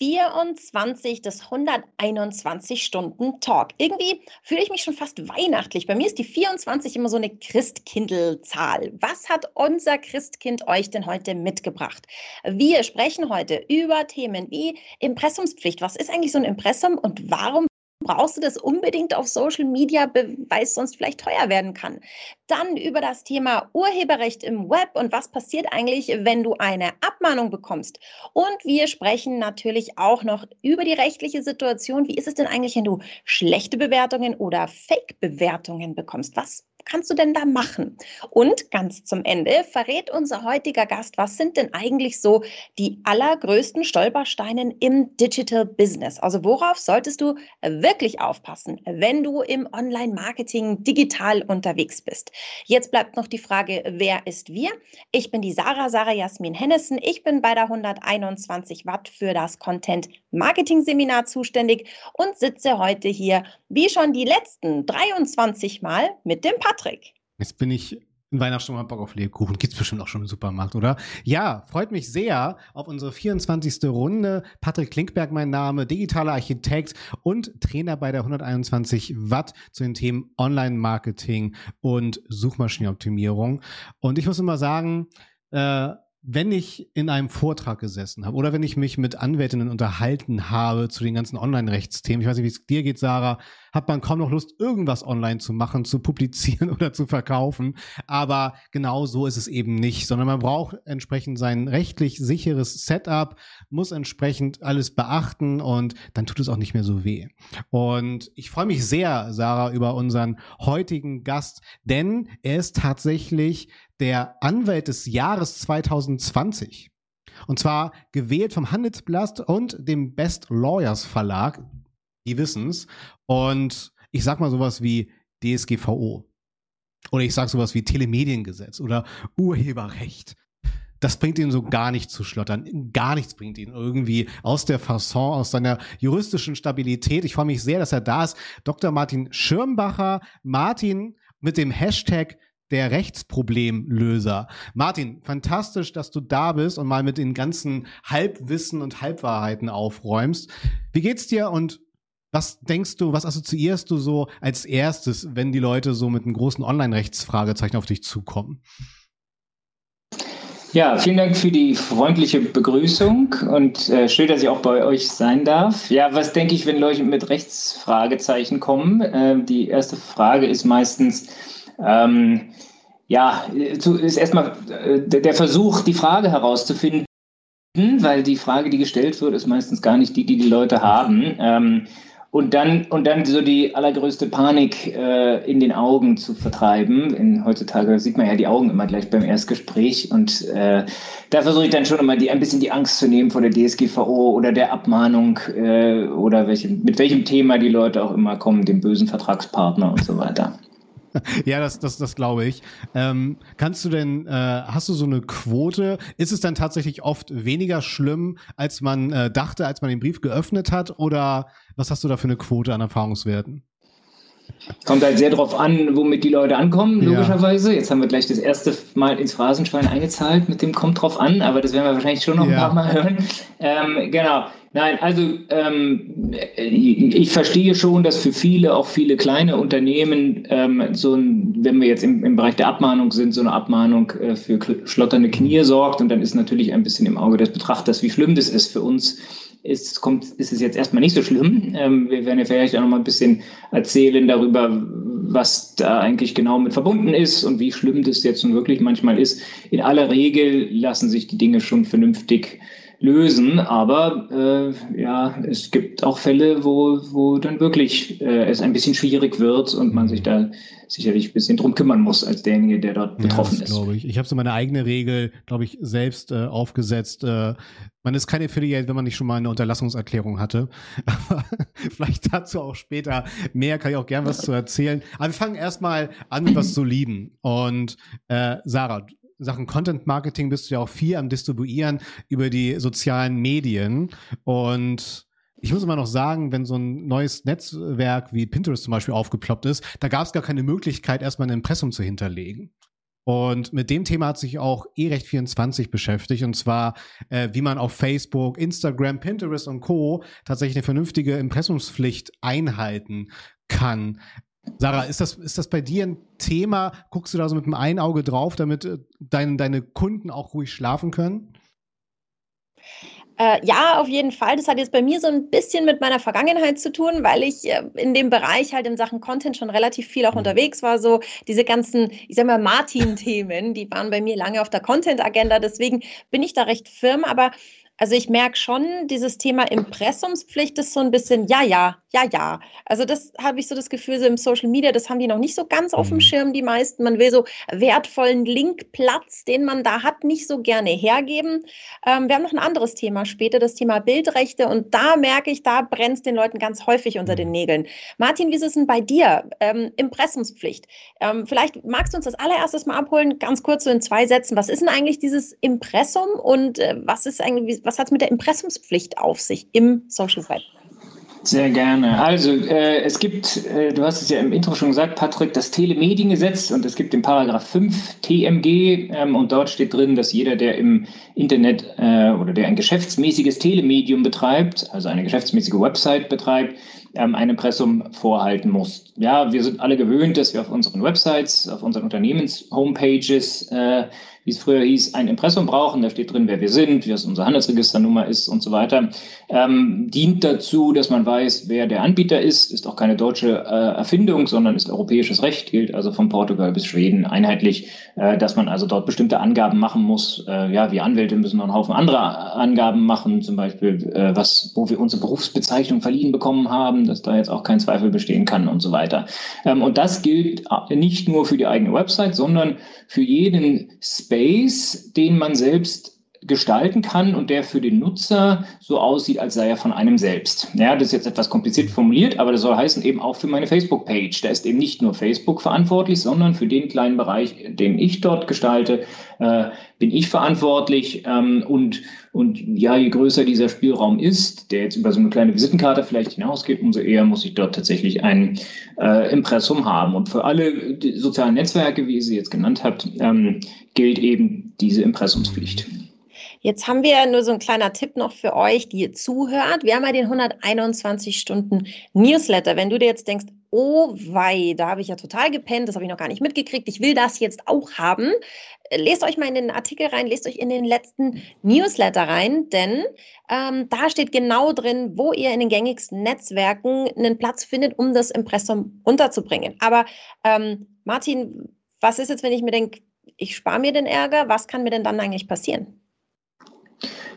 24 des 121 Stunden Talk. Irgendwie fühle ich mich schon fast weihnachtlich. Bei mir ist die 24 immer so eine Christkindlzahl. Was hat unser Christkind euch denn heute mitgebracht? Wir sprechen heute über Themen wie Impressumspflicht. Was ist eigentlich so ein Impressum und warum brauchst du das unbedingt auf Social Media, weil es sonst vielleicht teuer werden kann. Dann über das Thema Urheberrecht im Web und was passiert eigentlich, wenn du eine Abmahnung bekommst. Und wir sprechen natürlich auch noch über die rechtliche Situation. Wie ist es denn eigentlich, wenn du schlechte Bewertungen oder Fake-Bewertungen bekommst? Was kannst du denn da machen? Und ganz zum Ende verrät unser heutiger Gast, was sind denn eigentlich so die allergrößten Stolpersteine im Digital Business? Also worauf solltest du wirklich aufpassen, wenn du im Online-Marketing digital unterwegs bist? Jetzt bleibt noch die Frage, wer ist wir? Ich bin die Sarah, Sarah Jasmin Hennessen. Ich bin bei der 121 Watt für das Content Marketing Seminar zuständig und sitze heute hier, wie schon die letzten 23 Mal, mit dem Patrick. Jetzt bin ich in Weihnachtsstimmung Bock auf Lebkuchen. Gibt's bestimmt auch schon im Supermarkt, oder? Ja, freut mich sehr auf unsere 24. Runde. Patrick Klinkberg mein Name, digitaler Architekt und Trainer bei der 121 Watt zu den Themen Online-Marketing und Suchmaschinenoptimierung. Und ich muss immer sagen, äh, wenn ich in einem Vortrag gesessen habe oder wenn ich mich mit Anwältinnen unterhalten habe zu den ganzen Online-Rechtsthemen, ich weiß nicht, wie es dir geht, Sarah, hat man kaum noch Lust, irgendwas online zu machen, zu publizieren oder zu verkaufen. Aber genau so ist es eben nicht, sondern man braucht entsprechend sein rechtlich sicheres Setup, muss entsprechend alles beachten und dann tut es auch nicht mehr so weh. Und ich freue mich sehr, Sarah, über unseren heutigen Gast, denn er ist tatsächlich der Anwalt des Jahres 2020. Und zwar gewählt vom Handelsblatt und dem Best Lawyers Verlag. Die wissen's. Und ich sag mal sowas wie DSGVO. Oder ich sag sowas wie Telemediengesetz oder Urheberrecht. Das bringt ihn so gar nicht zu schlottern. Gar nichts bringt ihn irgendwie aus der Fasson, aus seiner juristischen Stabilität. Ich freue mich sehr, dass er da ist. Dr. Martin Schirmbacher. Martin mit dem Hashtag der Rechtsproblemlöser. Martin, fantastisch, dass du da bist und mal mit den ganzen Halbwissen und Halbwahrheiten aufräumst. Wie geht's dir und was denkst du, was assoziierst du so als erstes, wenn die Leute so mit einem großen Online-Rechtsfragezeichen auf dich zukommen? Ja, vielen Dank für die freundliche Begrüßung und äh, schön, dass ich auch bei euch sein darf. Ja, was denke ich, wenn Leute mit Rechtsfragezeichen kommen? Äh, die erste Frage ist meistens, ähm, ja, ist erstmal äh, der Versuch, die Frage herauszufinden, weil die Frage, die gestellt wird, ist meistens gar nicht die, die die Leute haben. Ähm, und dann, und dann so die allergrößte Panik äh, in den Augen zu vertreiben. In, heutzutage sieht man ja die Augen immer gleich beim Erstgespräch. Und äh, da versuche ich dann schon immer die, ein bisschen die Angst zu nehmen vor der DSGVO oder der Abmahnung äh, oder welche, mit welchem Thema die Leute auch immer kommen, dem bösen Vertragspartner und so weiter. ja, das, das, das glaube ich. Ähm, kannst du denn, äh, hast du so eine Quote? Ist es dann tatsächlich oft weniger schlimm, als man äh, dachte, als man den Brief geöffnet hat? Oder was hast du da für eine Quote an Erfahrungswerten? Kommt halt sehr drauf an, womit die Leute ankommen, logischerweise. Ja. Jetzt haben wir gleich das erste Mal ins Phrasenschwein eingezahlt mit dem kommt drauf an, aber das werden wir wahrscheinlich schon noch ja. ein paar Mal hören. Ähm, genau. Nein, also ähm, ich verstehe schon, dass für viele, auch viele kleine Unternehmen, ähm, so ein, wenn wir jetzt im, im Bereich der Abmahnung sind, so eine Abmahnung äh, für schlotternde Knie sorgt. Und dann ist natürlich ein bisschen im Auge des Betrachters, wie schlimm das ist für uns. Ist, kommt, ist es jetzt erstmal nicht so schlimm. Ähm, wir werden ja vielleicht auch noch mal ein bisschen erzählen darüber, was da eigentlich genau mit verbunden ist und wie schlimm das jetzt nun wirklich manchmal ist. In aller Regel lassen sich die Dinge schon vernünftig lösen. Aber äh, ja, es gibt auch Fälle, wo, wo dann wirklich äh, es ein bisschen schwierig wird und man sich da sicherlich ein bisschen drum kümmern muss als derjenige, der dort betroffen ja, das ist. Glaube ich. Ich habe so meine eigene Regel, glaube ich, selbst äh, aufgesetzt. Äh, man ist kein Affiliate, wenn man nicht schon mal eine Unterlassungserklärung hatte. Aber vielleicht dazu auch später mehr, kann ich auch gern was zu erzählen. Aber wir fangen erstmal an mit was Soliden. Und äh, Sarah, Sachen Content Marketing bist du ja auch viel am Distribuieren über die sozialen Medien. Und ich muss immer noch sagen, wenn so ein neues Netzwerk wie Pinterest zum Beispiel aufgeploppt ist, da gab es gar keine Möglichkeit, erstmal ein Impressum zu hinterlegen. Und mit dem Thema hat sich auch E-Recht24 beschäftigt, und zwar, äh, wie man auf Facebook, Instagram, Pinterest und Co. tatsächlich eine vernünftige Impressumspflicht einhalten kann. Sarah, ist das, ist das bei dir ein Thema? Guckst du da so mit einem einen Auge drauf, damit äh, dein, deine Kunden auch ruhig schlafen können? Äh, ja, auf jeden Fall. Das hat jetzt bei mir so ein bisschen mit meiner Vergangenheit zu tun, weil ich äh, in dem Bereich halt in Sachen Content schon relativ viel auch mhm. unterwegs war. So diese ganzen, ich sag mal, Martin-Themen, die waren bei mir lange auf der Content-Agenda. Deswegen bin ich da recht firm. Aber also ich merke schon, dieses Thema Impressumspflicht ist so ein bisschen, ja, ja, ja, ja. Also das habe ich so das Gefühl, so im Social Media, das haben die noch nicht so ganz auf dem mhm. Schirm, die meisten. Man will so wertvollen Linkplatz, den man da hat, nicht so gerne hergeben. Ähm, wir haben noch ein anderes Thema später, das Thema Bildrechte. Und da merke ich, da brennt es den Leuten ganz häufig unter den mhm. Nägeln. Martin, wie ist es denn bei dir? Ähm, Impressumspflicht. Ähm, vielleicht magst du uns das allererstes mal abholen, ganz kurz so in zwei Sätzen. Was ist denn eigentlich dieses Impressum und äh, was ist eigentlich, was hat es mit der Impressumspflicht auf sich im Social Web? Sehr gerne. Also äh, es gibt, äh, du hast es ja im Intro schon gesagt, Patrick, das Telemediengesetz und es gibt den Paragraph 5 TMG ähm, und dort steht drin, dass jeder, der im Internet äh, oder der ein geschäftsmäßiges Telemedium betreibt, also eine geschäftsmäßige Website betreibt, ähm, ein Impressum vorhalten muss. Ja, wir sind alle gewöhnt, dass wir auf unseren Websites, auf unseren Unternehmens-Homepages äh, wie es früher hieß, ein Impressum brauchen. Da steht drin, wer wir sind, wie es unsere Handelsregisternummer ist und so weiter. Ähm, dient dazu, dass man weiß, wer der Anbieter ist. Ist auch keine deutsche äh, Erfindung, sondern ist europäisches Recht, gilt also von Portugal bis Schweden einheitlich, äh, dass man also dort bestimmte Angaben machen muss. Äh, ja, wir Anwälte müssen noch einen Haufen anderer Angaben machen, zum Beispiel, äh, was, wo wir unsere Berufsbezeichnung verliehen bekommen haben, dass da jetzt auch kein Zweifel bestehen kann und so weiter. Ähm, und das gilt äh, nicht nur für die eigene Website, sondern für jeden Space, den man selbst gestalten kann und der für den Nutzer so aussieht, als sei er von einem selbst. Ja, das ist jetzt etwas kompliziert formuliert, aber das soll heißen eben auch für meine Facebook-Page. Da ist eben nicht nur Facebook verantwortlich, sondern für den kleinen Bereich, den ich dort gestalte, äh, bin ich verantwortlich. Ähm, und, und ja, je größer dieser Spielraum ist, der jetzt über so eine kleine Visitenkarte vielleicht hinausgeht, umso eher muss ich dort tatsächlich ein äh, Impressum haben. Und für alle sozialen Netzwerke, wie ihr sie jetzt genannt habt, ähm, gilt eben diese Impressumspflicht. Jetzt haben wir nur so ein kleiner Tipp noch für euch, die ihr zuhört. Wir haben ja den 121 Stunden Newsletter. Wenn du dir jetzt denkst, oh wei, da habe ich ja total gepennt, das habe ich noch gar nicht mitgekriegt, ich will das jetzt auch haben. Lest euch mal in den Artikel rein, lest euch in den letzten Newsletter rein, denn ähm, da steht genau drin, wo ihr in den gängigsten Netzwerken einen Platz findet, um das Impressum unterzubringen. Aber ähm, Martin, was ist jetzt, wenn ich mir denke, ich spare mir den Ärger, was kann mir denn dann eigentlich passieren?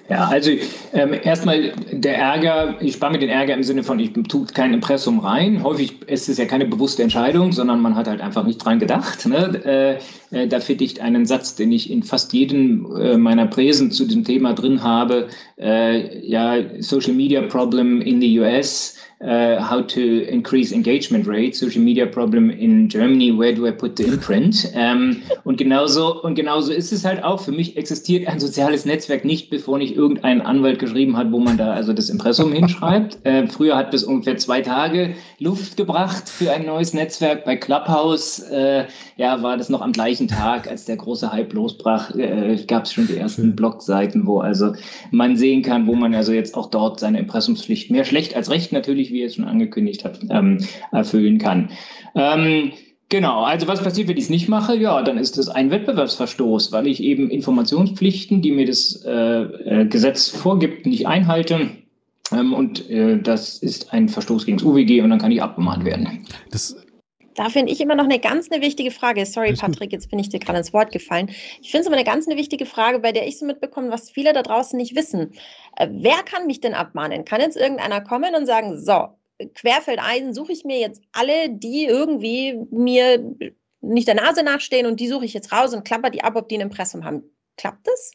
Ja, also ähm, erstmal der Ärger, ich spare mir den Ärger im Sinne von, ich tue kein Impressum rein. Häufig ist es ja keine bewusste Entscheidung, sondern man hat halt einfach nicht dran gedacht. Ne? Äh, äh, da finde ich einen Satz, den ich in fast jedem äh, meiner Präsen zu diesem Thema drin habe. Äh, ja, Social Media Problem in the US uh, how to increase engagement rate, social media problem in Germany, where do I put the imprint? Ähm, und genauso und genauso ist es halt auch. Für mich existiert ein soziales Netzwerk nicht, bevor nicht irgendein Anwalt geschrieben hat, wo man da also das Impressum hinschreibt. Äh, früher hat das ungefähr zwei Tage Luft gebracht für ein neues Netzwerk. Bei Clubhouse äh, ja, war das noch am gleichen Tag, als der große Hype losbrach, äh, gab es schon die ersten Blogseiten, wo also man sehen kann, wo man also jetzt auch dort seine Impressumspflicht mehr schlecht als recht natürlich wie er es schon angekündigt hat, ähm, erfüllen kann. Ähm, Genau, also was passiert, wenn ich es nicht mache? Ja, dann ist es ein Wettbewerbsverstoß, weil ich eben Informationspflichten, die mir das äh, äh Gesetz vorgibt, nicht einhalte. Ähm, und äh, das ist ein Verstoß gegen das UWG und dann kann ich abgemahnt werden. Das da finde ich immer noch eine ganz eine wichtige Frage. Sorry, Patrick, jetzt bin ich dir gerade ins Wort gefallen. Ich finde es aber eine ganz eine wichtige Frage, bei der ich so mitbekomme, was viele da draußen nicht wissen. Äh, wer kann mich denn abmahnen? Kann jetzt irgendeiner kommen und sagen, so, querfeldein suche ich mir jetzt alle, die irgendwie mir nicht der Nase nachstehen und die suche ich jetzt raus und klapper die ab, ob die ein Impressum haben. Klappt das?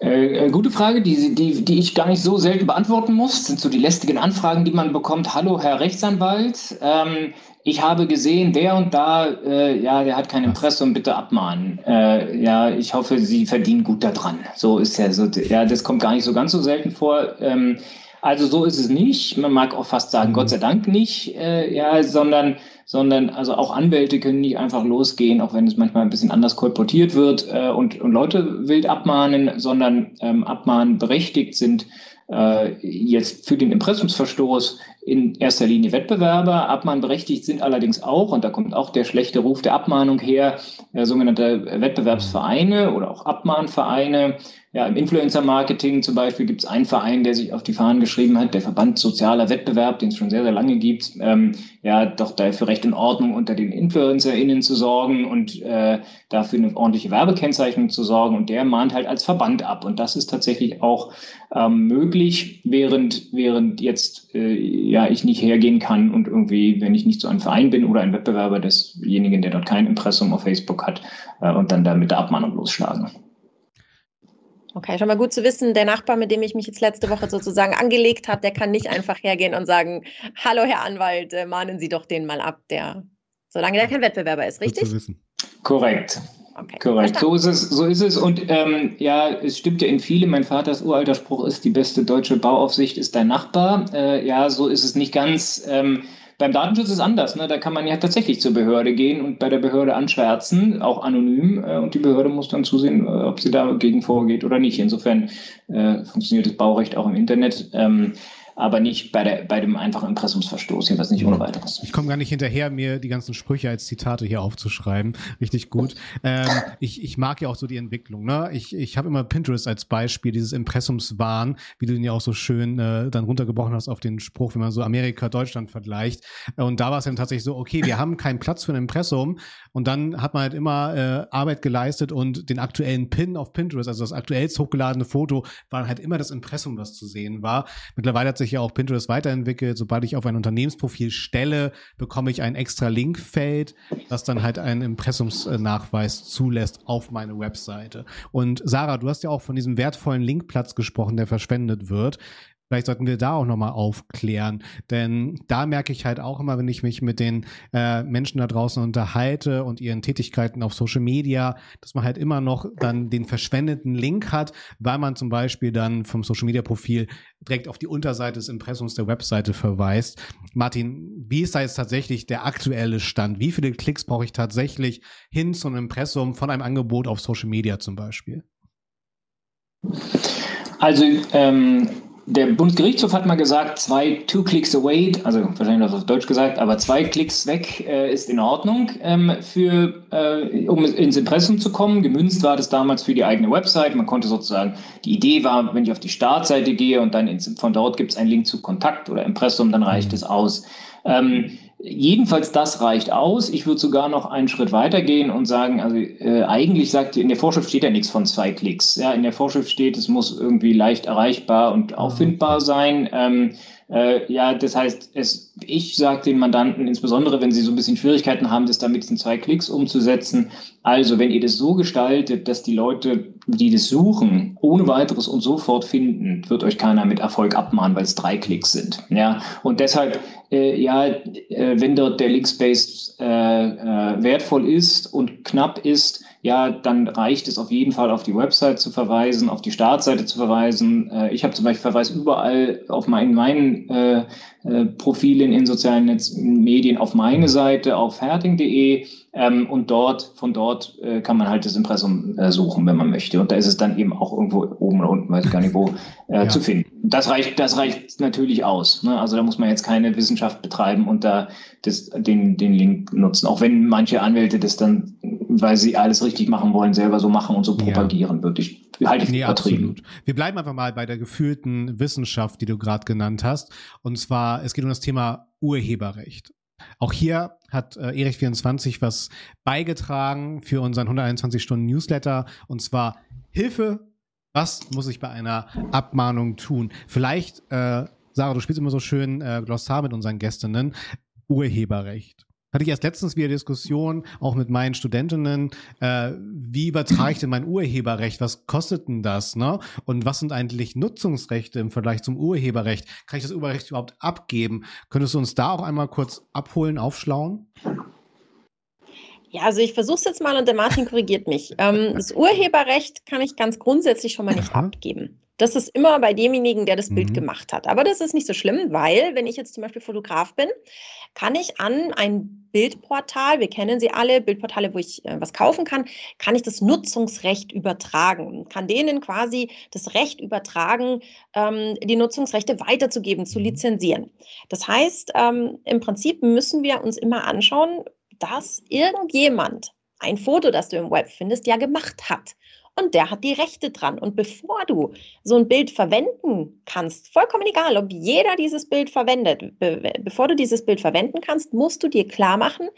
Äh, äh, gute Frage, die, die, die ich gar nicht so selten beantworten muss. Das sind so die lästigen Anfragen, die man bekommt. Hallo, Herr Rechtsanwalt. Ähm, ich habe gesehen, der und da, äh, ja, der hat kein Impressum, bitte abmahnen. Äh, ja, ich hoffe, Sie verdienen gut daran. So ist ja so, ja, das kommt gar nicht so ganz so selten vor. Ähm, also so ist es nicht. Man mag auch fast sagen, Gott sei Dank nicht, äh, ja, sondern, sondern also auch Anwälte können nicht einfach losgehen, auch wenn es manchmal ein bisschen anders kolportiert wird äh, und, und Leute wild abmahnen, sondern ähm, abmahnen berechtigt sind äh, jetzt für den Impressumsverstoß in erster Linie Wettbewerber. Abmahnberechtigt sind allerdings auch, und da kommt auch der schlechte Ruf der Abmahnung her, äh, sogenannte Wettbewerbsvereine oder auch Abmahnvereine. Ja, im Influencer-Marketing zum Beispiel gibt es einen Verein, der sich auf die Fahnen geschrieben hat, der Verband Sozialer Wettbewerb, den es schon sehr, sehr lange gibt, ähm, ja, doch dafür recht in Ordnung unter den InfluencerInnen zu sorgen und äh, dafür eine ordentliche Werbekennzeichnung zu sorgen. Und der mahnt halt als Verband ab. Und das ist tatsächlich auch ähm, möglich, während, während jetzt äh, ja ich nicht hergehen kann und irgendwie, wenn ich nicht so ein Verein bin oder ein Wettbewerber desjenigen, der dort kein Impressum auf Facebook hat, äh, und dann da mit der Abmahnung losschlagen. Okay, schon mal gut zu wissen, der Nachbar, mit dem ich mich jetzt letzte Woche sozusagen angelegt habe, der kann nicht einfach hergehen und sagen, hallo Herr Anwalt, äh, mahnen Sie doch den mal ab, der, solange der kein Wettbewerber ist, richtig? Gut zu wissen. Korrekt. Okay. Korrekt, so ist es. So ist es. Und ähm, ja, es stimmt ja in vielem. Mein Vaters uralter Spruch ist, die beste deutsche Bauaufsicht ist dein Nachbar. Äh, ja, so ist es nicht ganz. Ähm, beim Datenschutz ist anders. Ne? Da kann man ja tatsächlich zur Behörde gehen und bei der Behörde anschwärzen, auch anonym. Äh, und die Behörde muss dann zusehen, äh, ob sie dagegen vorgeht oder nicht. Insofern äh, funktioniert das Baurecht auch im Internet. Ähm, aber nicht bei, der, bei dem einfachen Impressumsverstoß, jedenfalls nicht ohne weiteres. Ich komme gar nicht hinterher, mir die ganzen Sprüche als Zitate hier aufzuschreiben. Richtig gut. Ähm, ich, ich mag ja auch so die Entwicklung. Ne? Ich, ich habe immer Pinterest als Beispiel, dieses Impressumswahn, wie du den ja auch so schön äh, dann runtergebrochen hast auf den Spruch, wenn man so Amerika, Deutschland vergleicht. Und da war es dann tatsächlich so, okay, wir haben keinen Platz für ein Impressum. Und dann hat man halt immer äh, Arbeit geleistet und den aktuellen Pin auf Pinterest, also das aktuellst hochgeladene Foto, war halt immer das Impressum, was zu sehen war. Mittlerweile hat sich sich ja auch Pinterest weiterentwickelt. Sobald ich auf ein Unternehmensprofil stelle, bekomme ich ein extra Linkfeld, das dann halt einen Impressumsnachweis zulässt auf meine Webseite. Und Sarah, du hast ja auch von diesem wertvollen Linkplatz gesprochen, der verschwendet wird. Vielleicht sollten wir da auch nochmal aufklären. Denn da merke ich halt auch immer, wenn ich mich mit den äh, Menschen da draußen unterhalte und ihren Tätigkeiten auf Social Media, dass man halt immer noch dann den verschwendeten Link hat, weil man zum Beispiel dann vom Social Media Profil direkt auf die Unterseite des Impressums der Webseite verweist. Martin, wie ist da jetzt tatsächlich der aktuelle Stand? Wie viele Klicks brauche ich tatsächlich hin zu einem Impressum von einem Angebot auf Social Media zum Beispiel? Also ähm, der Bundesgerichtshof hat mal gesagt, zwei two clicks away, also wahrscheinlich auf Deutsch gesagt, aber zwei Klicks weg äh, ist in Ordnung, ähm, für, äh, um ins Impressum zu kommen. Gemünzt war das damals für die eigene Website. Man konnte sozusagen, die Idee war, wenn ich auf die Startseite gehe und dann ins, von dort gibt es einen Link zu Kontakt oder Impressum, dann reicht es aus. Ähm, Jedenfalls das reicht aus. Ich würde sogar noch einen Schritt weiter gehen und sagen, also äh, eigentlich sagt in der Vorschrift steht ja nichts von zwei Klicks. Ja, in der Vorschrift steht, es muss irgendwie leicht erreichbar und auffindbar sein. Ähm, äh, ja, das heißt, es, ich sage den Mandanten, insbesondere wenn sie so ein bisschen Schwierigkeiten haben, das damit in zwei Klicks umzusetzen. Also, wenn ihr das so gestaltet, dass die Leute, die das suchen, ohne weiteres und sofort finden, wird euch keiner mit Erfolg abmahnen, weil es drei Klicks sind. Ja, und deshalb, äh, ja, äh, wenn dort der Linkspace äh, äh, wertvoll ist und knapp ist, ja, dann reicht es auf jeden Fall auf die Website zu verweisen, auf die Startseite zu verweisen. Äh, ich habe zum Beispiel Verweis überall auf meinen, meinen äh, äh, Profilen in sozialen Netz Medien auf meine Seite, auf herting.de ähm, und dort, von dort äh, kann man halt das Impressum äh, suchen, wenn man möchte. Und da ist es dann eben auch irgendwo oben oder unten, weiß ich gar nicht wo, äh, ja. zu finden. Das reicht, das reicht natürlich aus. Ne? Also da muss man jetzt keine Wissenschaft betreiben und da das, den, den Link nutzen. Auch wenn manche Anwälte das dann weil sie alles richtig machen wollen, selber so machen und so propagieren, ja. wirklich halte ich nee, übertrieben. Absolut. Wir bleiben einfach mal bei der gefühlten Wissenschaft, die du gerade genannt hast. Und zwar, es geht um das Thema Urheberrecht. Auch hier hat äh, Erich24 was beigetragen für unseren 121 Stunden Newsletter und zwar Hilfe. Was muss ich bei einer Abmahnung tun? Vielleicht, äh, Sarah, du spielst immer so schön äh, Glossar mit unseren Gästinnen. Urheberrecht. Hatte ich erst letztens wieder Diskussion, auch mit meinen Studentinnen, äh, wie übertrage ich denn mein Urheberrecht? Was kostet denn das? Ne? Und was sind eigentlich Nutzungsrechte im Vergleich zum Urheberrecht? Kann ich das Urheberrecht überhaupt abgeben? Könntest du uns da auch einmal kurz abholen, aufschlauen? Ja, also ich versuche es jetzt mal und der Martin korrigiert mich. Ähm, das Urheberrecht kann ich ganz grundsätzlich schon mal nicht Aha. abgeben. Das ist immer bei demjenigen, der das mhm. Bild gemacht hat. Aber das ist nicht so schlimm, weil wenn ich jetzt zum Beispiel Fotograf bin, kann ich an ein Bildportal, wir kennen sie alle, Bildportale, wo ich äh, was kaufen kann, kann ich das Nutzungsrecht übertragen, kann denen quasi das Recht übertragen, ähm, die Nutzungsrechte weiterzugeben, zu mhm. lizenzieren. Das heißt, ähm, im Prinzip müssen wir uns immer anschauen, dass irgendjemand ein Foto, das du im Web findest, ja gemacht hat und der hat die Rechte dran. Und bevor du so ein Bild verwenden kannst, vollkommen egal, ob jeder dieses Bild verwendet, be bevor du dieses Bild verwenden kannst, musst du dir klar machen,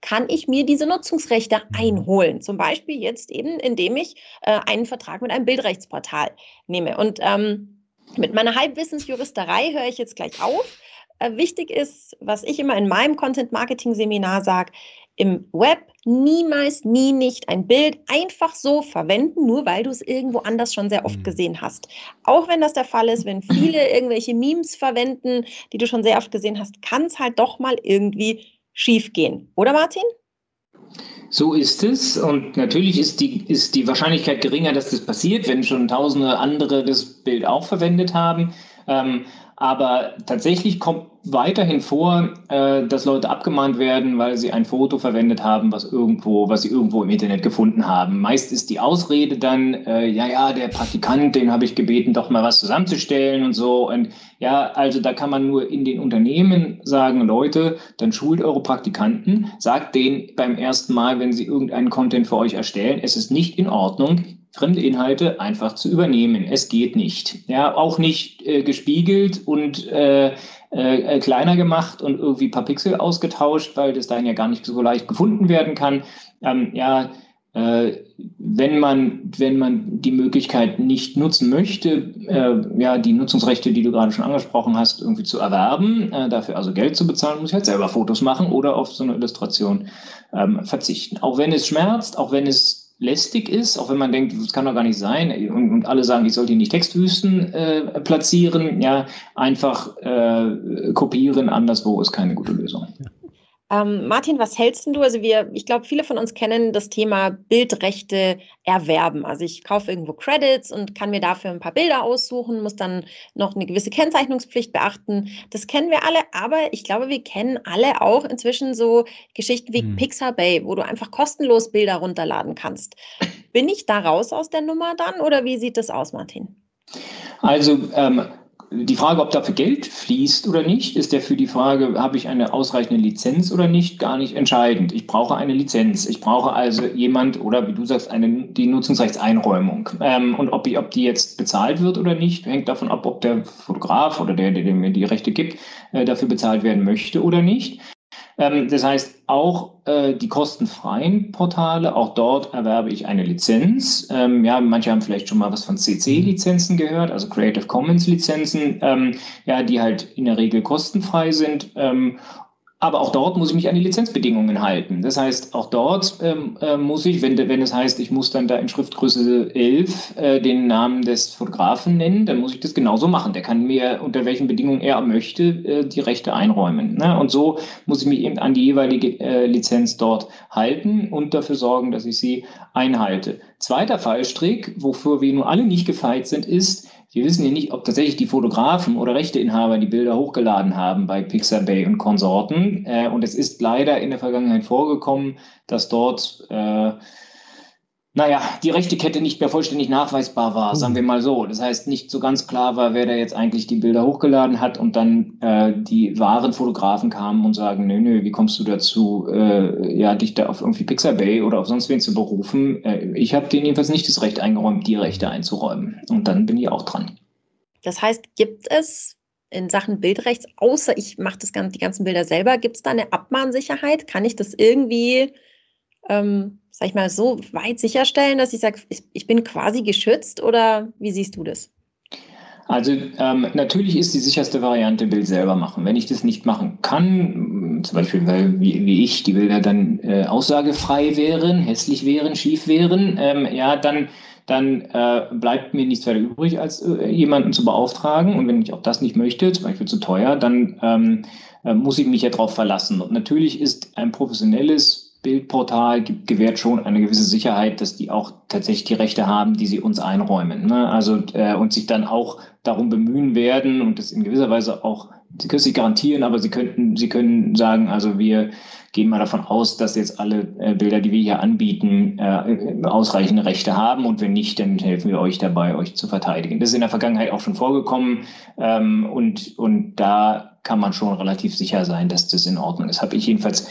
kann ich mir diese Nutzungsrechte mhm. einholen. Zum Beispiel jetzt eben, indem ich äh, einen Vertrag mit einem Bildrechtsportal nehme. Und ähm, mit meiner Halbwissensjuristerei höre ich jetzt gleich auf. Äh, wichtig ist, was ich immer in meinem Content-Marketing-Seminar sage, im Web niemals, nie nicht ein Bild einfach so verwenden, nur weil du es irgendwo anders schon sehr oft mhm. gesehen hast. Auch wenn das der Fall ist, wenn viele irgendwelche Memes verwenden, die du schon sehr oft gesehen hast, kann es halt doch mal irgendwie schief gehen. Oder Martin? So ist es. Und natürlich ist die, ist die Wahrscheinlichkeit geringer, dass das passiert, wenn schon tausende andere das Bild auch verwendet haben. Ähm, aber tatsächlich kommt weiterhin vor, äh, dass Leute abgemahnt werden, weil sie ein Foto verwendet haben, was irgendwo, was sie irgendwo im Internet gefunden haben. Meist ist die Ausrede dann, äh, ja, ja, der Praktikant, den habe ich gebeten, doch mal was zusammenzustellen und so. Und ja, also da kann man nur in den Unternehmen sagen, Leute, dann schult eure Praktikanten, sagt denen beim ersten Mal, wenn sie irgendeinen Content für euch erstellen, es ist nicht in Ordnung, fremde Inhalte einfach zu übernehmen. Es geht nicht. Ja, auch nicht äh, gespiegelt und äh, äh, kleiner gemacht und irgendwie paar Pixel ausgetauscht, weil das dann ja gar nicht so leicht gefunden werden kann. Ähm, ja, äh, wenn man, wenn man die Möglichkeit nicht nutzen möchte, äh, ja, die Nutzungsrechte, die du gerade schon angesprochen hast, irgendwie zu erwerben, äh, dafür also Geld zu bezahlen, muss ich halt selber Fotos machen oder auf so eine Illustration ähm, verzichten. Auch wenn es schmerzt, auch wenn es lästig ist, auch wenn man denkt, das kann doch gar nicht sein und, und alle sagen, ich sollte nicht Textwüsten äh, platzieren, ja, einfach äh, kopieren, anderswo ist keine gute Lösung. Ja. Ähm, Martin, was hältst du? Also wir, ich glaube, viele von uns kennen das Thema Bildrechte erwerben. Also ich kaufe irgendwo Credits und kann mir dafür ein paar Bilder aussuchen, muss dann noch eine gewisse Kennzeichnungspflicht beachten. Das kennen wir alle, aber ich glaube, wir kennen alle auch inzwischen so Geschichten wie hm. Pixabay, wo du einfach kostenlos Bilder runterladen kannst. Bin ich da raus aus der Nummer dann oder wie sieht das aus, Martin? Also ähm, die Frage, ob dafür Geld fließt oder nicht, ist ja für die Frage, habe ich eine ausreichende Lizenz oder nicht, gar nicht entscheidend. Ich brauche eine Lizenz. Ich brauche also jemand oder wie du sagst, eine, die Nutzungsrechtseinräumung. Ähm, und ob, ich, ob die jetzt bezahlt wird oder nicht, hängt davon ab, ob der Fotograf oder der, der mir die Rechte gibt, äh, dafür bezahlt werden möchte oder nicht. Ähm, das heißt, auch äh, die kostenfreien Portale, auch dort erwerbe ich eine Lizenz. Ähm, ja, manche haben vielleicht schon mal was von CC-Lizenzen gehört, also Creative Commons-Lizenzen, ähm, ja, die halt in der Regel kostenfrei sind. Ähm, aber auch dort muss ich mich an die Lizenzbedingungen halten. Das heißt, auch dort ähm, äh, muss ich, wenn, wenn es heißt, ich muss dann da in Schriftgröße 11 äh, den Namen des Fotografen nennen, dann muss ich das genauso machen. Der kann mir, unter welchen Bedingungen er möchte, äh, die Rechte einräumen. Ne? Und so muss ich mich eben an die jeweilige äh, Lizenz dort halten und dafür sorgen, dass ich sie einhalte. Zweiter Fallstrick, wofür wir nun alle nicht gefeit sind, ist, wir wissen ja nicht, ob tatsächlich die Fotografen oder Rechteinhaber die Bilder hochgeladen haben bei Pixabay und Konsorten. Äh, und es ist leider in der Vergangenheit vorgekommen, dass dort äh, naja, die rechte Kette nicht mehr vollständig nachweisbar war, sagen wir mal so. Das heißt, nicht so ganz klar war, wer da jetzt eigentlich die Bilder hochgeladen hat und dann äh, die wahren Fotografen kamen und sagen, nö, nö, wie kommst du dazu, äh, ja, dich da auf irgendwie Pixabay oder auf sonst wen zu berufen? Äh, ich habe denen jedenfalls nicht das Recht eingeräumt, die Rechte einzuräumen. Und dann bin ich auch dran. Das heißt, gibt es in Sachen Bildrechts, außer ich mache die ganzen Bilder selber, gibt es da eine Abmahnsicherheit? Kann ich das irgendwie ähm, sag ich mal, so weit sicherstellen, dass ich sage, ich, bin quasi geschützt oder wie siehst du das? Also ähm, natürlich ist die sicherste Variante Bild selber machen. Wenn ich das nicht machen kann, zum Beispiel, weil wie, wie ich die Bilder dann äh, aussagefrei wären, hässlich wären, schief wären, ähm, ja, dann dann äh, bleibt mir nichts weiter übrig, als äh, jemanden zu beauftragen. Und wenn ich auch das nicht möchte, zum Beispiel zu teuer, dann ähm, äh, muss ich mich ja darauf verlassen. Und natürlich ist ein professionelles Bildportal gewährt schon eine gewisse Sicherheit, dass die auch tatsächlich die Rechte haben, die sie uns einräumen. Ne? Also äh, und sich dann auch darum bemühen werden und das in gewisser Weise auch Sie können es nicht garantieren, aber Sie könnten, Sie können sagen, also wir gehen mal davon aus, dass jetzt alle äh, Bilder, die wir hier anbieten, äh, ausreichende Rechte haben und wenn nicht, dann helfen wir euch dabei, euch zu verteidigen. Das ist in der Vergangenheit auch schon vorgekommen ähm, und, und da kann man schon relativ sicher sein, dass das in Ordnung ist. Habe ich jedenfalls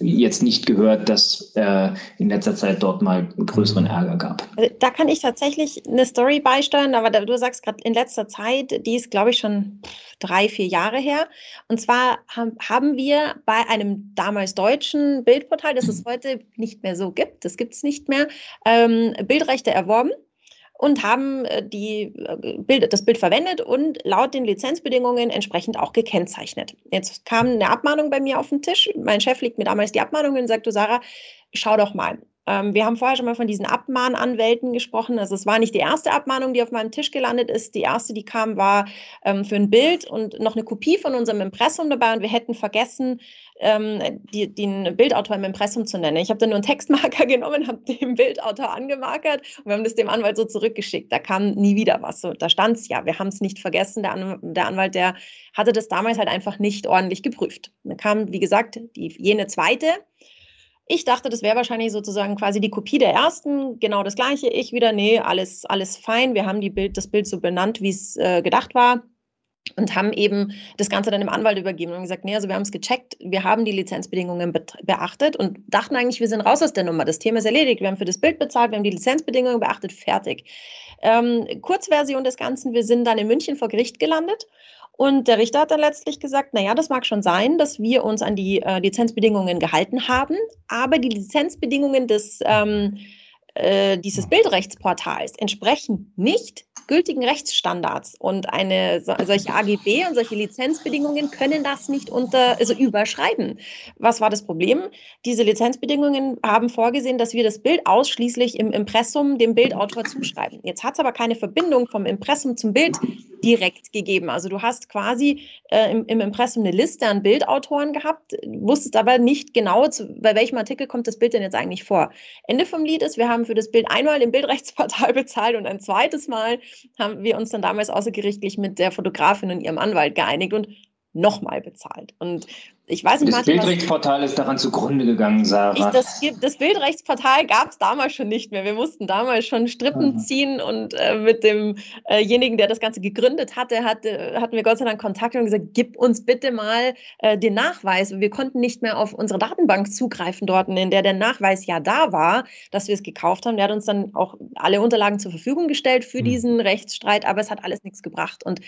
jetzt nicht gehört, dass äh, in letzter Zeit dort mal größeren Ärger gab. Also, da kann ich tatsächlich eine Story beisteuern, aber du sagst gerade in letzter Zeit, die ist, glaube ich, schon drei, vier Jahre her. Und zwar haben wir bei einem damals deutschen Bildportal, das es heute nicht mehr so gibt, das gibt es nicht mehr, ähm, Bildrechte erworben und haben äh, die, äh, Bild, das Bild verwendet und laut den Lizenzbedingungen entsprechend auch gekennzeichnet. Jetzt kam eine Abmahnung bei mir auf den Tisch. Mein Chef legt mir damals die Abmahnung und sagt, du Sarah, schau doch mal. Ähm, wir haben vorher schon mal von diesen Abmahnanwälten gesprochen. Also es war nicht die erste Abmahnung, die auf meinem Tisch gelandet ist. Die erste, die kam, war ähm, für ein Bild und noch eine Kopie von unserem Impressum dabei und wir hätten vergessen, ähm, die, den Bildautor im Impressum zu nennen. Ich habe dann nur einen Textmarker genommen, habe den Bildautor angemarkert und wir haben das dem Anwalt so zurückgeschickt. Da kam nie wieder was. So, da stand es ja, wir haben es nicht vergessen. Der, An der Anwalt, der hatte das damals halt einfach nicht ordentlich geprüft. Dann kam, wie gesagt, die, jene zweite. Ich dachte, das wäre wahrscheinlich sozusagen quasi die Kopie der ersten, genau das gleiche. Ich wieder, nee, alles, alles fein. Wir haben die Bild, das Bild so benannt, wie es äh, gedacht war und haben eben das Ganze dann dem Anwalt übergeben und gesagt, nee, also wir haben es gecheckt, wir haben die Lizenzbedingungen beachtet und dachten eigentlich, wir sind raus aus der Nummer. Das Thema ist erledigt. Wir haben für das Bild bezahlt, wir haben die Lizenzbedingungen beachtet, fertig. Ähm, Kurzversion des Ganzen, wir sind dann in München vor Gericht gelandet und der Richter hat dann letztlich gesagt, naja, das mag schon sein, dass wir uns an die äh, Lizenzbedingungen gehalten haben, aber die Lizenzbedingungen des ähm, äh, dieses Bildrechtsportals entsprechen nicht gültigen Rechtsstandards und eine solche AGB und solche Lizenzbedingungen können das nicht unter also überschreiben. Was war das Problem? Diese Lizenzbedingungen haben vorgesehen, dass wir das Bild ausschließlich im Impressum dem Bildautor zuschreiben. Jetzt hat es aber keine Verbindung vom Impressum zum Bild direkt gegeben. Also du hast quasi äh, im, im, Impressum eine Liste an Bildautoren gehabt, wusstest aber nicht genau, zu, bei welchem Artikel kommt das Bild denn jetzt eigentlich vor. Ende vom Lied ist, wir haben für das Bild einmal im Bildrechtsportal bezahlt und ein zweites Mal haben wir uns dann damals außergerichtlich mit der Fotografin und ihrem Anwalt geeinigt und nochmal bezahlt. Und ich weiß nicht, das Martin, Bildrechtsportal ist daran zugrunde gegangen, Sarah. Das, das, Bildrechtsportal gab es damals schon nicht mehr. Wir mussten damals schon Strippen mhm. ziehen und äh, mit demjenigen, äh der das Ganze gegründet hatte, hatte, hatten wir Gott sei Dank Kontakt und gesagt, gib uns bitte mal äh, den Nachweis. Wir konnten nicht mehr auf unsere Datenbank zugreifen dort, in der der Nachweis ja da war, dass wir es gekauft haben. Der hat uns dann auch alle Unterlagen zur Verfügung gestellt für mhm. diesen Rechtsstreit, aber es hat alles nichts gebracht. Und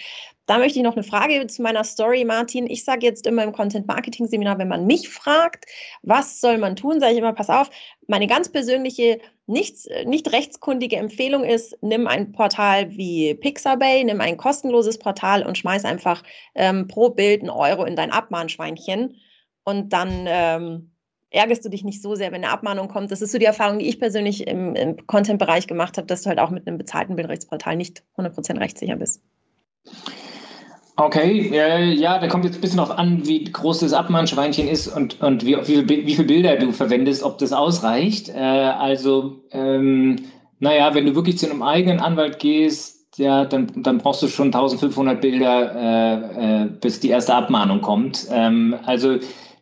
da möchte ich noch eine Frage zu meiner Story, Martin. Ich sage jetzt immer im Content Marketing, Marketing-Seminar, wenn man mich fragt, was soll man tun, sage ich immer, pass auf, meine ganz persönliche, nicht, nicht rechtskundige Empfehlung ist, nimm ein Portal wie Pixabay, nimm ein kostenloses Portal und schmeiß einfach ähm, pro Bild einen Euro in dein Abmahnschweinchen und dann ähm, ärgerst du dich nicht so sehr, wenn eine Abmahnung kommt. Das ist so die Erfahrung, die ich persönlich im, im Content-Bereich gemacht habe, dass du halt auch mit einem bezahlten Bildrechtsportal nicht 100% rechtssicher bist. Okay, äh, ja, da kommt jetzt ein bisschen darauf an, wie groß das Abmahnschweinchen ist und, und wie, wie, wie viele Bilder du verwendest, ob das ausreicht. Äh, also, ähm, naja, wenn du wirklich zu einem eigenen Anwalt gehst, ja, dann, dann brauchst du schon 1500 Bilder, äh, äh, bis die erste Abmahnung kommt. Ähm, also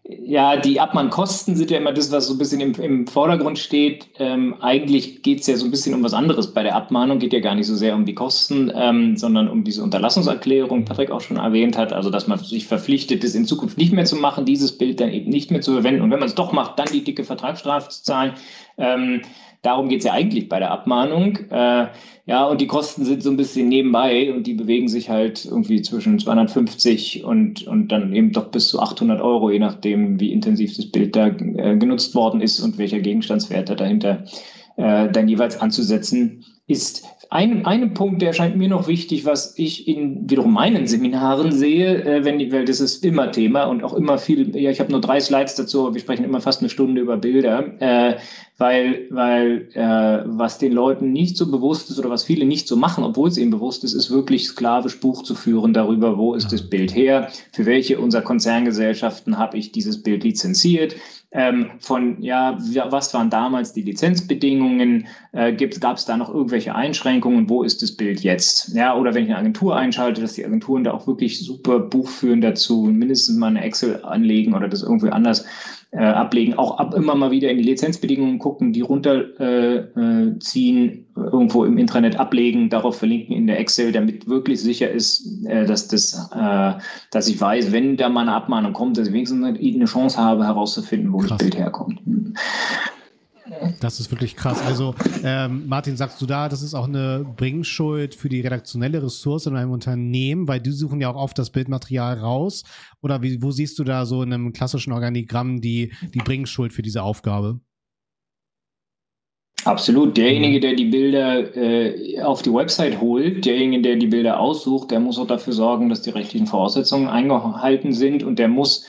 ja, die Abmahnkosten sind ja immer das, was so ein bisschen im, im Vordergrund steht. Ähm, eigentlich geht es ja so ein bisschen um was anderes bei der Abmahnung, geht ja gar nicht so sehr um die Kosten, ähm, sondern um diese Unterlassungserklärung, Patrick auch schon erwähnt hat, also dass man sich verpflichtet ist, in Zukunft nicht mehr zu machen, dieses Bild dann eben nicht mehr zu verwenden und wenn man es doch macht, dann die dicke Vertragsstrafe zu zahlen. Ähm, Darum geht es ja eigentlich bei der Abmahnung. Äh, ja, und die Kosten sind so ein bisschen nebenbei und die bewegen sich halt irgendwie zwischen 250 und, und dann eben doch bis zu 800 Euro, je nachdem, wie intensiv das Bild da äh, genutzt worden ist und welcher Gegenstandswert da dahinter äh, dann jeweils anzusetzen ist ein, ein Punkt, der scheint mir noch wichtig, was ich in wiederum meinen Seminaren sehe, äh, wenn die, weil das ist immer Thema und auch immer viel, ja, ich habe nur drei Slides dazu, aber wir sprechen immer fast eine Stunde über Bilder, äh, weil, weil äh, was den Leuten nicht so bewusst ist oder was viele nicht so machen, obwohl es ihnen bewusst ist, ist wirklich sklavisch Buch zu führen darüber, wo ist das Bild her, für welche unserer Konzerngesellschaften habe ich dieses Bild lizenziert, ähm, von, ja, was waren damals die Lizenzbedingungen? Äh, Gab es da noch irgendwelche Einschränkungen? Wo ist das Bild jetzt? Ja, oder wenn ich eine Agentur einschalte, dass die Agenturen da auch wirklich super Buch führen dazu, mindestens mal eine Excel anlegen oder das irgendwie anders äh, ablegen, auch ab immer mal wieder in die Lizenzbedingungen gucken, die runterziehen, äh, äh irgendwo im Intranet ablegen, darauf verlinken in der Excel, damit wirklich sicher ist, äh, dass das, äh, dass ich weiß, wenn da mal eine Abmahnung kommt, dass ich wenigstens eine Chance habe, herauszufinden, wo Krass. das Bild herkommt. Das ist wirklich krass. Also, ähm, Martin, sagst du da, das ist auch eine Bringschuld für die redaktionelle Ressource in einem Unternehmen, weil die suchen ja auch oft das Bildmaterial raus. Oder wie, wo siehst du da so in einem klassischen Organigramm die, die Bringschuld für diese Aufgabe? Absolut. Derjenige, der die Bilder äh, auf die Website holt, derjenige, der die Bilder aussucht, der muss auch dafür sorgen, dass die rechtlichen Voraussetzungen eingehalten sind und der muss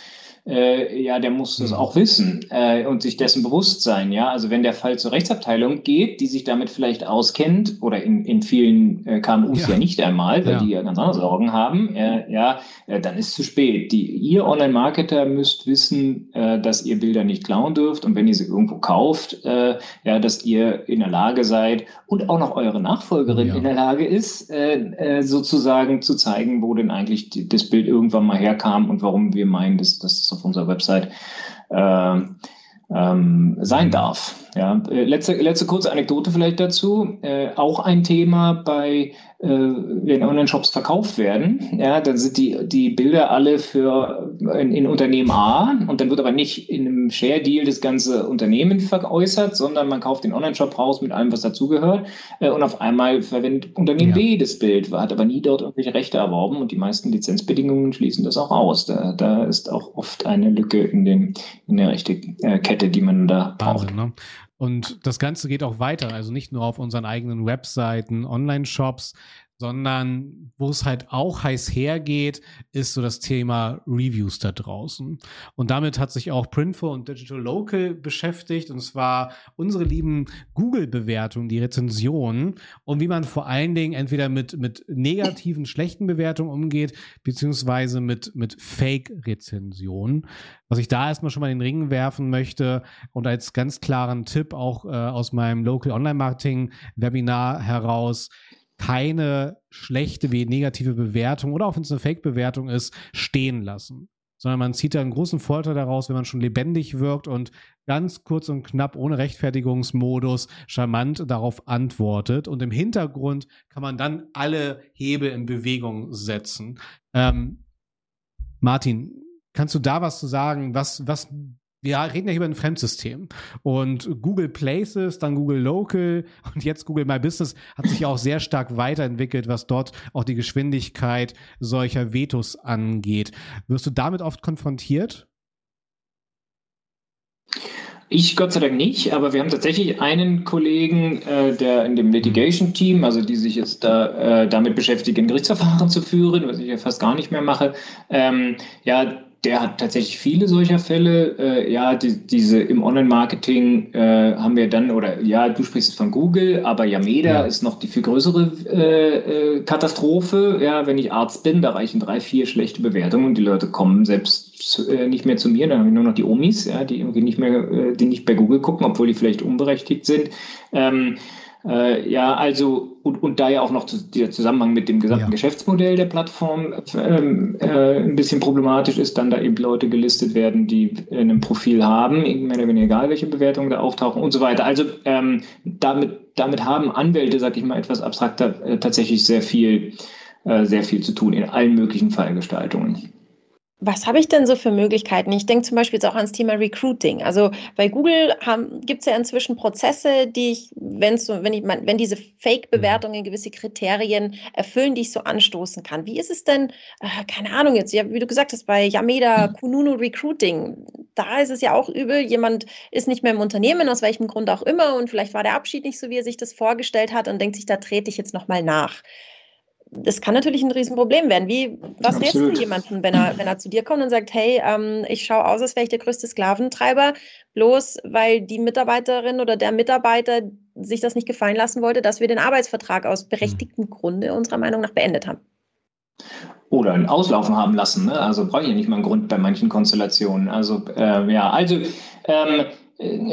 äh, ja, der muss das mhm. auch wissen äh, und sich dessen bewusst sein. Ja, also wenn der Fall zur Rechtsabteilung geht, die sich damit vielleicht auskennt oder in, in vielen äh, KMUs ja. ja nicht einmal, weil ja. die ja ganz andere Sorgen haben, äh, ja, äh, dann ist zu spät. Die, ihr Online-Marketer müsst wissen, äh, dass ihr Bilder nicht klauen dürft und wenn ihr sie irgendwo kauft, äh, ja, dass ihr in der Lage seid und auch noch eure Nachfolgerin ja. in der Lage ist, äh, äh, sozusagen zu zeigen, wo denn eigentlich die, das Bild irgendwann mal herkam und warum wir meinen, dass, dass das auf unserer Website äh, ähm, sein mhm. darf. Ja, äh, letzte, letzte kurze Anekdote vielleicht dazu. Äh, auch ein Thema bei, äh, wenn Online-Shops verkauft werden. Ja, dann sind die, die Bilder alle für in, in Unternehmen A und dann wird aber nicht in einem Share-Deal das ganze Unternehmen veräußert, sondern man kauft den Online-Shop raus mit allem, was dazugehört. Äh, und auf einmal verwendet Unternehmen ja. B das Bild, hat aber nie dort irgendwelche Rechte erworben und die meisten Lizenzbedingungen schließen das auch aus. Da, da ist auch oft eine Lücke in, dem, in der Rechte-Kette, die man da braucht. Wahnsinn, ne? Und das Ganze geht auch weiter, also nicht nur auf unseren eigenen Webseiten, Online-Shops, sondern wo es halt auch heiß hergeht, ist so das Thema Reviews da draußen. Und damit hat sich auch Printful und Digital Local beschäftigt, und zwar unsere lieben Google-Bewertungen, die Rezensionen und wie man vor allen Dingen entweder mit, mit negativen, schlechten Bewertungen umgeht, beziehungsweise mit, mit Fake-Rezensionen. Was ich da erstmal schon mal in den Ring werfen möchte und als ganz klaren Tipp auch äh, aus meinem Local Online Marketing Webinar heraus, keine schlechte wie negative Bewertung oder auch wenn es eine Fake-Bewertung ist, stehen lassen. Sondern man zieht da einen großen Vorteil daraus, wenn man schon lebendig wirkt und ganz kurz und knapp ohne Rechtfertigungsmodus charmant darauf antwortet. Und im Hintergrund kann man dann alle Hebel in Bewegung setzen. Ähm, Martin, kannst du da was zu sagen? Was, was wir reden ja über ein Fremdsystem. Und Google Places, dann Google Local und jetzt Google My Business hat sich auch sehr stark weiterentwickelt, was dort auch die Geschwindigkeit solcher Vetos angeht. Wirst du damit oft konfrontiert? Ich Gott sei Dank nicht, aber wir haben tatsächlich einen Kollegen, äh, der in dem Litigation-Team, also die sich jetzt da äh, damit beschäftigen, Gerichtsverfahren zu führen, was ich ja fast gar nicht mehr mache, ähm, ja, der hat tatsächlich viele solcher Fälle. Äh, ja, die, diese im Online-Marketing äh, haben wir dann, oder ja, du sprichst von Google, aber Yameda ja. ist noch die viel größere äh, äh, Katastrophe. Ja, wenn ich Arzt bin, da reichen drei, vier schlechte Bewertungen und die Leute kommen selbst zu, äh, nicht mehr zu mir. Dann habe ich nur noch die Omis, ja, die irgendwie nicht mehr, äh, die nicht bei Google gucken, obwohl die vielleicht unberechtigt sind. Ähm, äh, ja, also und, und da ja auch noch der Zusammenhang mit dem gesamten ja. Geschäftsmodell der Plattform ähm, äh, ein bisschen problematisch ist, dann da eben Leute gelistet werden, die ein Profil haben, mehr oder weniger egal, welche Bewertungen da auftauchen und so weiter. Also ähm, damit, damit haben Anwälte, sag ich mal etwas abstrakter, äh, tatsächlich sehr viel, äh, sehr viel zu tun in allen möglichen Fallgestaltungen. Was habe ich denn so für Möglichkeiten? Ich denke zum Beispiel jetzt auch ans Thema Recruiting. Also bei Google gibt es ja inzwischen Prozesse, die ich, wenn's so, wenn, ich, wenn diese Fake-Bewertungen gewisse Kriterien erfüllen, die ich so anstoßen kann. Wie ist es denn, äh, keine Ahnung jetzt, ja, wie du gesagt hast, bei Yameda, Kununu Recruiting, da ist es ja auch übel. Jemand ist nicht mehr im Unternehmen, aus welchem Grund auch immer, und vielleicht war der Abschied nicht so, wie er sich das vorgestellt hat und denkt sich, da trete ich jetzt nochmal nach. Das kann natürlich ein Riesenproblem werden. Wie, was rätst du jemandem, wenn er, wenn er zu dir kommt und sagt, hey, ähm, ich schaue aus, als wäre ich der größte Sklaventreiber, bloß weil die Mitarbeiterin oder der Mitarbeiter sich das nicht gefallen lassen wollte, dass wir den Arbeitsvertrag aus berechtigtem hm. Grunde unserer Meinung nach beendet haben. Oder ein Auslaufen haben lassen. Ne? Also brauche ich ja nicht mal einen Grund bei manchen Konstellationen. Also äh, ja, also ähm, äh,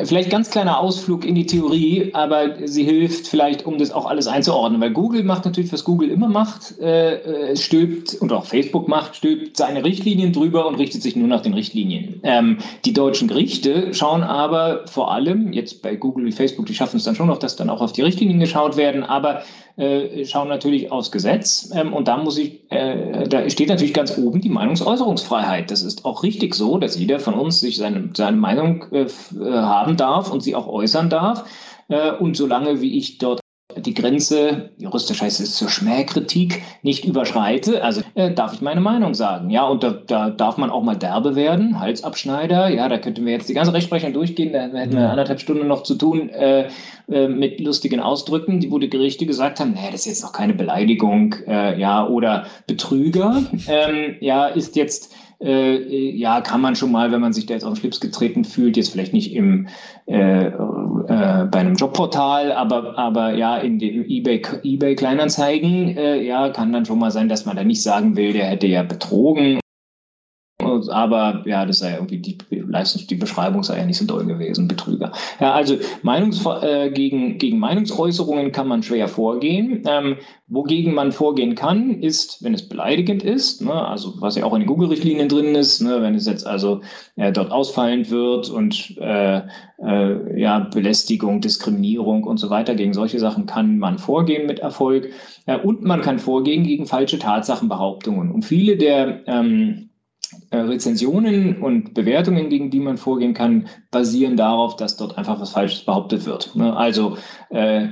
vielleicht ganz kleiner Ausflug in die Theorie, aber sie hilft vielleicht, um das auch alles einzuordnen, weil Google macht natürlich, was Google immer macht, äh, äh, stülpt und auch Facebook macht, stülpt seine Richtlinien drüber und richtet sich nur nach den Richtlinien. Ähm, die deutschen Gerichte schauen aber vor allem, jetzt bei Google wie Facebook, die schaffen es dann schon noch, dass dann auch auf die Richtlinien geschaut werden, aber äh, schauen natürlich aufs Gesetz. Ähm, und da muss ich, äh, da steht natürlich ganz oben die Meinungsäußerungsfreiheit. Das ist auch richtig so, dass jeder von uns sich seine, seine Meinung äh, äh haben darf und sie auch äußern darf. Äh, und solange wie ich dort die Grenze, juristisch heißt es zur Schmähkritik, nicht überschreite, also äh, darf ich meine Meinung sagen. Ja, und da, da darf man auch mal derbe werden, Halsabschneider. Ja, da könnten wir jetzt die ganze Rechtsprechung durchgehen, da hätten wir anderthalb Stunden noch zu tun äh, äh, mit lustigen Ausdrücken, die, wo die Gerichte gesagt haben, nee, das ist jetzt noch keine Beleidigung, äh, ja, oder Betrüger, ähm, ja, ist jetzt äh, ja, kann man schon mal, wenn man sich da jetzt auf den Schlips getreten fühlt, jetzt vielleicht nicht im, äh, äh, bei einem Jobportal, aber, aber ja, in den eBay, eBay Kleinanzeigen, äh, ja, kann dann schon mal sein, dass man da nicht sagen will, der hätte ja betrogen aber ja, das sei irgendwie die Leistung, die Beschreibung sei ja nicht so doll gewesen, Betrüger. Ja, also Meinungs äh, gegen, gegen Meinungsäußerungen kann man schwer vorgehen. Ähm, wogegen man vorgehen kann, ist, wenn es beleidigend ist, ne, also was ja auch in den Google-Richtlinien drin ist, ne, wenn es jetzt also äh, dort ausfallend wird und äh, äh, ja, Belästigung, Diskriminierung und so weiter, gegen solche Sachen kann man vorgehen mit Erfolg. Äh, und man kann vorgehen gegen falsche Tatsachenbehauptungen. Und viele der ähm, äh, Rezensionen und Bewertungen, gegen die man vorgehen kann, basieren darauf, dass dort einfach was Falsches behauptet wird. Ne? Also äh,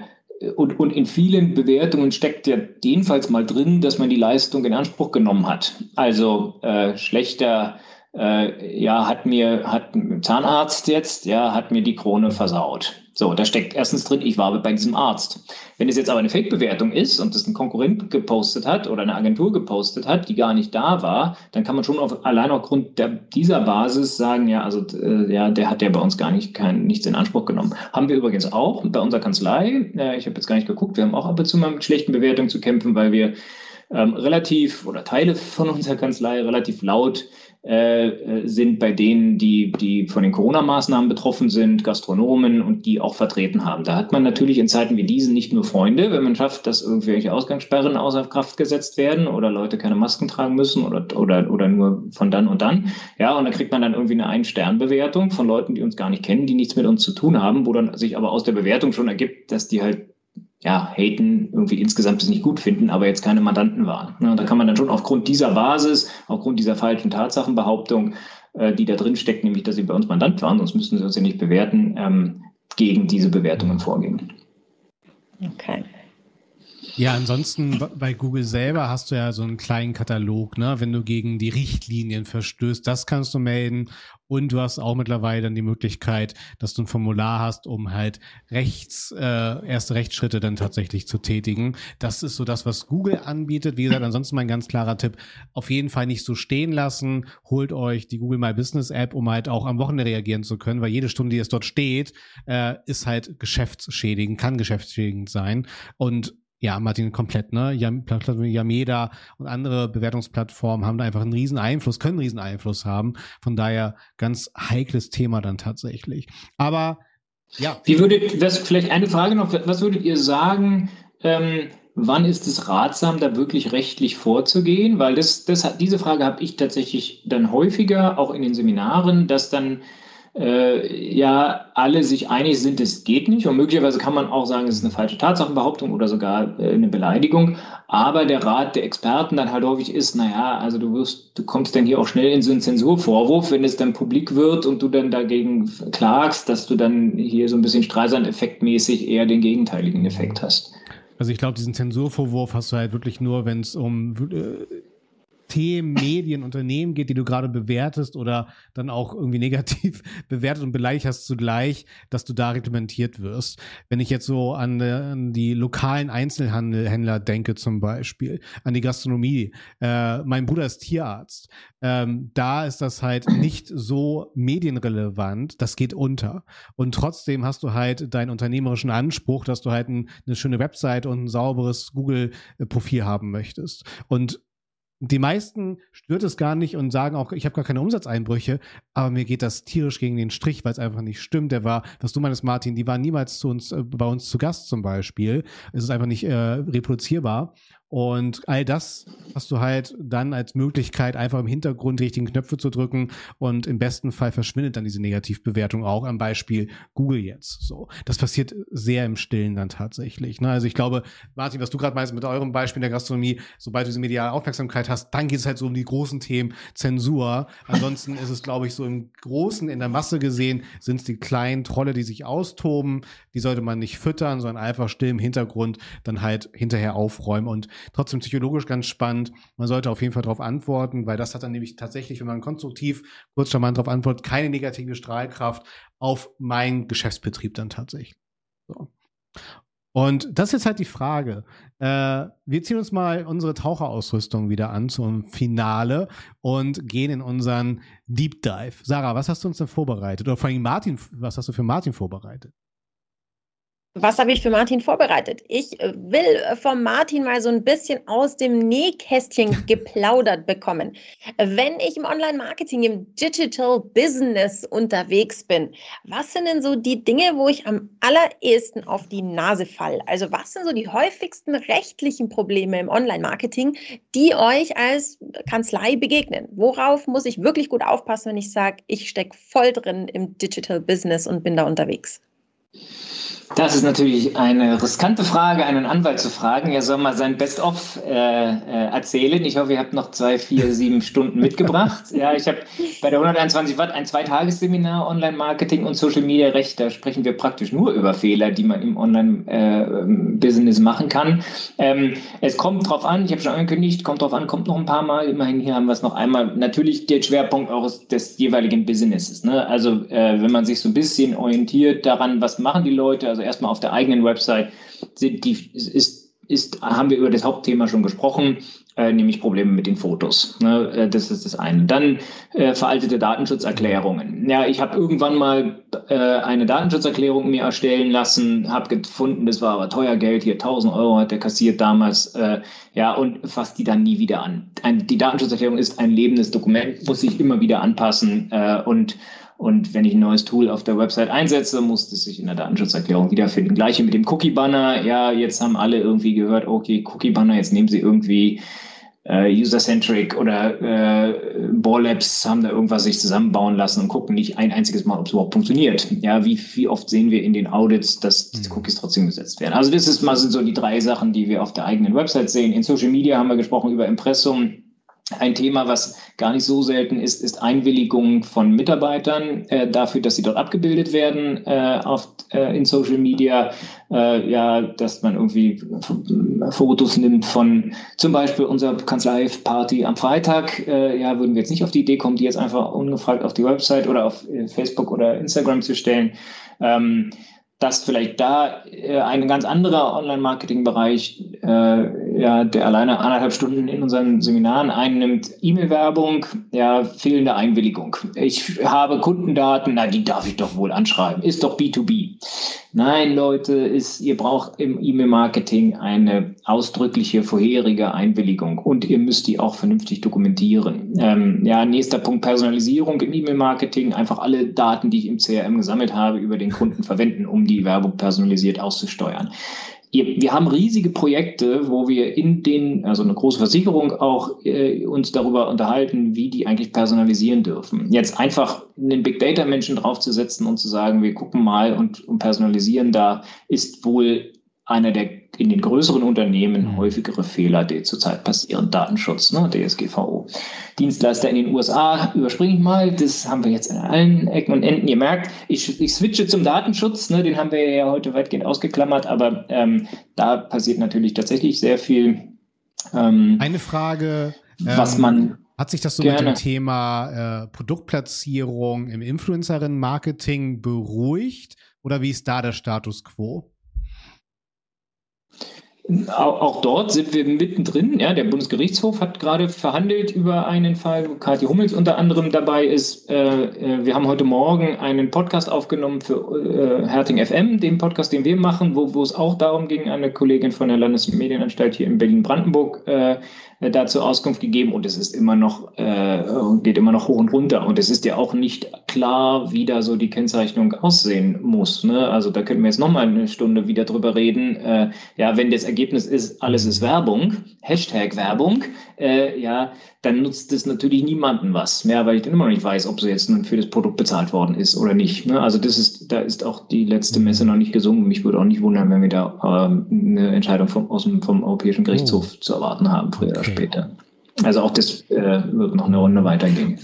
und, und in vielen Bewertungen steckt ja jedenfalls mal drin, dass man die Leistung in Anspruch genommen hat. Also äh, schlechter äh, ja, hat mir, hat Zahnarzt jetzt, ja, hat mir die Krone versaut. So, da steckt erstens drin, ich war bei diesem Arzt. Wenn es jetzt aber eine Fake-Bewertung ist und das ein Konkurrent gepostet hat oder eine Agentur gepostet hat, die gar nicht da war, dann kann man schon auf, allein aufgrund der, dieser Basis sagen, ja, also äh, ja, der hat ja bei uns gar nicht kein, nichts in Anspruch genommen. Haben wir übrigens auch bei unserer Kanzlei. Äh, ich habe jetzt gar nicht geguckt, wir haben auch ab und zu mal mit schlechten Bewertungen zu kämpfen, weil wir ähm, relativ oder Teile von unserer Kanzlei relativ laut äh, sind bei denen, die, die von den Corona-Maßnahmen betroffen sind, Gastronomen und die auch vertreten haben. Da hat man natürlich in Zeiten wie diesen nicht nur Freunde, wenn man schafft, dass irgendwelche Ausgangssperren außer Kraft gesetzt werden oder Leute keine Masken tragen müssen oder, oder, oder nur von dann und dann. Ja, und dann kriegt man dann irgendwie eine Ein-Stern-Bewertung von Leuten, die uns gar nicht kennen, die nichts mit uns zu tun haben, wo dann sich aber aus der Bewertung schon ergibt, dass die halt ja, haten, irgendwie insgesamt das nicht gut finden, aber jetzt keine Mandanten waren. Ne, da kann man dann schon aufgrund dieser Basis, aufgrund dieser falschen Tatsachenbehauptung, äh, die da drin steckt, nämlich, dass sie bei uns Mandant waren, sonst müssten sie uns ja nicht bewerten, ähm, gegen diese Bewertungen vorgehen. Okay. Ja, ansonsten bei Google selber hast du ja so einen kleinen Katalog, ne? Wenn du gegen die Richtlinien verstößt, das kannst du melden. Und du hast auch mittlerweile dann die Möglichkeit, dass du ein Formular hast, um halt rechts, äh, erste Rechtsschritte dann tatsächlich zu tätigen. Das ist so das, was Google anbietet. Wie gesagt, ansonsten mein ganz klarer Tipp, auf jeden Fall nicht so stehen lassen. Holt euch die Google My Business App, um halt auch am Wochenende reagieren zu können, weil jede Stunde, die es dort steht, äh, ist halt geschäftsschädigend, kann geschäftsschädigend sein. Und ja, Martin, komplett, ne? Yameda und andere Bewertungsplattformen haben da einfach einen riesen Einfluss, können einen riesen Einfluss haben. Von daher ganz heikles Thema dann tatsächlich. Aber ja. Wie würdet, das vielleicht eine Frage noch, was würdet ihr sagen, ähm, wann ist es ratsam, da wirklich rechtlich vorzugehen? Weil das, das, diese Frage habe ich tatsächlich dann häufiger, auch in den Seminaren, dass dann äh, ja alle sich einig sind, es geht nicht. Und möglicherweise kann man auch sagen, es ist eine falsche Tatsachenbehauptung oder sogar äh, eine Beleidigung. Aber der Rat der Experten dann halt häufig ist, naja, also du wirst, du kommst dann hier auch schnell in so einen Zensurvorwurf, wenn es dann publik wird und du dann dagegen klagst, dass du dann hier so ein bisschen Streisand-effektmäßig eher den gegenteiligen Effekt hast. Also ich glaube, diesen Zensurvorwurf hast du halt wirklich nur, wenn es um äh, Themen, Medien, Unternehmen geht, die du gerade bewertest oder dann auch irgendwie negativ bewertet und beleidigt hast zugleich, dass du da reglementiert wirst. Wenn ich jetzt so an, an die lokalen Einzelhändler denke zum Beispiel, an die Gastronomie, äh, mein Bruder ist Tierarzt, ähm, da ist das halt nicht so medienrelevant, das geht unter. Und trotzdem hast du halt deinen unternehmerischen Anspruch, dass du halt ein, eine schöne Website und ein sauberes Google-Profil haben möchtest. Und die meisten stört es gar nicht und sagen auch, ich habe gar keine Umsatzeinbrüche, aber mir geht das tierisch gegen den Strich, weil es einfach nicht stimmt. Der war, was du meinst, Martin, die waren niemals zu uns, äh, bei uns zu Gast zum Beispiel. Es ist einfach nicht äh, reproduzierbar. Und all das hast du halt dann als Möglichkeit, einfach im Hintergrund die richtigen Knöpfe zu drücken und im besten Fall verschwindet dann diese Negativbewertung auch am Beispiel Google jetzt. So, das passiert sehr im Stillen dann tatsächlich. Ne? Also ich glaube, Martin, was du gerade meinst mit eurem Beispiel der Gastronomie, sobald du diese mediale Aufmerksamkeit hast, dann geht es halt so um die großen Themen Zensur. Ansonsten ist es, glaube ich, so im Großen, in der Masse gesehen, sind es die kleinen Trolle, die sich austoben. Die sollte man nicht füttern, sondern einfach still im Hintergrund dann halt hinterher aufräumen und trotzdem psychologisch ganz spannend. Man sollte auf jeden Fall darauf antworten, weil das hat dann nämlich tatsächlich, wenn man konstruktiv, kurz charmant darauf antwortet, keine negative Strahlkraft auf meinen Geschäftsbetrieb dann tatsächlich. So. Und das ist jetzt halt die Frage. Äh, wir ziehen uns mal unsere Taucherausrüstung wieder an zum Finale und gehen in unseren Deep Dive. Sarah, was hast du uns denn vorbereitet? Oder vor allem Martin, was hast du für Martin vorbereitet? Was habe ich für Martin vorbereitet? Ich äh, will äh, von Martin mal so ein bisschen aus dem Nähkästchen geplaudert bekommen. Wenn ich im Online-Marketing, im Digital Business unterwegs bin, was sind denn so die Dinge, wo ich am allerersten auf die Nase falle? Also was sind so die häufigsten rechtlichen Probleme im Online-Marketing, die euch als Kanzlei begegnen? Worauf muss ich wirklich gut aufpassen, wenn ich sage, ich stecke voll drin im Digital Business und bin da unterwegs? Das ist natürlich eine riskante Frage, einen Anwalt zu fragen. Er soll mal sein Best-of äh, äh, erzählen. Ich hoffe, ihr habt noch zwei, vier, sieben Stunden mitgebracht. Ja, ich habe bei der 121 Watt ein Zweitagesseminar Online-Marketing und Social Media Recht. Da sprechen wir praktisch nur über Fehler, die man im Online-Business äh, machen kann. Ähm, es kommt drauf an, ich habe schon angekündigt, kommt drauf an, kommt noch ein paar Mal. Immerhin hier haben wir es noch einmal. Natürlich der Schwerpunkt eures des jeweiligen Businesses. Ne? Also äh, wenn man sich so ein bisschen orientiert daran, was machen die Leute, also erstmal auf der eigenen Website sind die, ist, ist, haben wir über das Hauptthema schon gesprochen, äh, nämlich Probleme mit den Fotos. Ne? Äh, das ist das eine. Dann äh, veraltete Datenschutzerklärungen. Ja, ich habe irgendwann mal äh, eine Datenschutzerklärung mir erstellen lassen, habe gefunden, das war aber teuer Geld, hier 1000 Euro hat der kassiert damals, äh, ja, und fasst die dann nie wieder an. Ein, die Datenschutzerklärung ist ein lebendes Dokument, muss sich immer wieder anpassen äh, und und wenn ich ein neues Tool auf der Website einsetze, muss es sich in der Datenschutzerklärung wiederfinden. Gleiche mit dem Cookie-Banner. Ja, jetzt haben alle irgendwie gehört, okay, Cookie-Banner, jetzt nehmen sie irgendwie äh, User-Centric oder äh, Ball-Labs haben da irgendwas sich zusammenbauen lassen und gucken nicht ein einziges Mal, ob es überhaupt funktioniert. Ja, wie, wie oft sehen wir in den Audits, dass diese mhm. Cookies trotzdem gesetzt werden? Also das ist mal sind so die drei Sachen, die wir auf der eigenen Website sehen. In Social Media haben wir gesprochen über Impressum ein Thema, was gar nicht so selten ist, ist Einwilligung von Mitarbeitern äh, dafür, dass sie dort abgebildet werden äh, auf, äh, in Social Media. Äh, ja, dass man irgendwie Fotos nimmt von zum Beispiel unserer Kanzlei-Party am Freitag. Äh, ja, würden wir jetzt nicht auf die Idee kommen, die jetzt einfach ungefragt auf die Website oder auf äh, Facebook oder Instagram zu stellen. Ähm, dass vielleicht da äh, ein ganz anderer Online-Marketing-Bereich, äh, ja, der alleine anderthalb Stunden in unseren Seminaren einnimmt, E-Mail-Werbung, ja, fehlende Einwilligung. Ich habe Kundendaten, na, die darf ich doch wohl anschreiben, ist doch B2B. Nein, Leute, ist, ihr braucht im E-Mail-Marketing eine ausdrückliche vorherige Einwilligung und ihr müsst die auch vernünftig dokumentieren. Ähm, ja, nächster Punkt, Personalisierung im E-Mail-Marketing. Einfach alle Daten, die ich im CRM gesammelt habe, über den Kunden verwenden, um die Werbung personalisiert auszusteuern wir haben riesige Projekte, wo wir in den, also eine große Versicherung auch äh, uns darüber unterhalten, wie die eigentlich personalisieren dürfen. Jetzt einfach einen Big Data Menschen draufzusetzen und zu sagen, wir gucken mal und, und personalisieren, da ist wohl einer der in den größeren Unternehmen mhm. häufigere Fehler, die zurzeit passieren. Datenschutz, ne, DSGVO. Dienstleister in den USA überspringe ich mal. Das haben wir jetzt in allen Ecken und Enden. Ihr merkt, ich, ich switche zum Datenschutz. Ne, den haben wir ja heute weitgehend ausgeklammert, aber ähm, da passiert natürlich tatsächlich sehr viel. Ähm, Eine Frage was ähm, man. Hat sich das so gerne. mit dem Thema äh, Produktplatzierung im Influencerinnen-Marketing beruhigt oder wie ist da der Status quo? Auch dort sind wir mittendrin. Ja, der Bundesgerichtshof hat gerade verhandelt über einen Fall, wo Kathi Hummels unter anderem dabei ist. Äh, äh, wir haben heute Morgen einen Podcast aufgenommen für äh, Herting FM, den Podcast, den wir machen, wo, wo es auch darum ging, eine Kollegin von der Landesmedienanstalt hier in Berlin-Brandenburg dazu Auskunft gegeben und es ist immer noch, äh, geht immer noch hoch und runter. Und es ist ja auch nicht klar, wie da so die Kennzeichnung aussehen muss. Ne? Also da könnten wir jetzt nochmal eine Stunde wieder drüber reden. Äh, ja, wenn das Ergebnis ist, alles ist Werbung, Hashtag Werbung, äh, ja, dann nutzt es natürlich niemandem was mehr, weil ich dann immer noch nicht weiß, ob sie jetzt nun für das Produkt bezahlt worden ist oder nicht. Ne? Also das ist, da ist auch die letzte Messe noch nicht gesungen. Mich würde auch nicht wundern, wenn wir da ähm, eine Entscheidung vom, aus dem, vom Europäischen Gerichtshof oh. zu erwarten haben, früher okay. oder später. Also auch das äh, wird noch eine Runde weitergehen.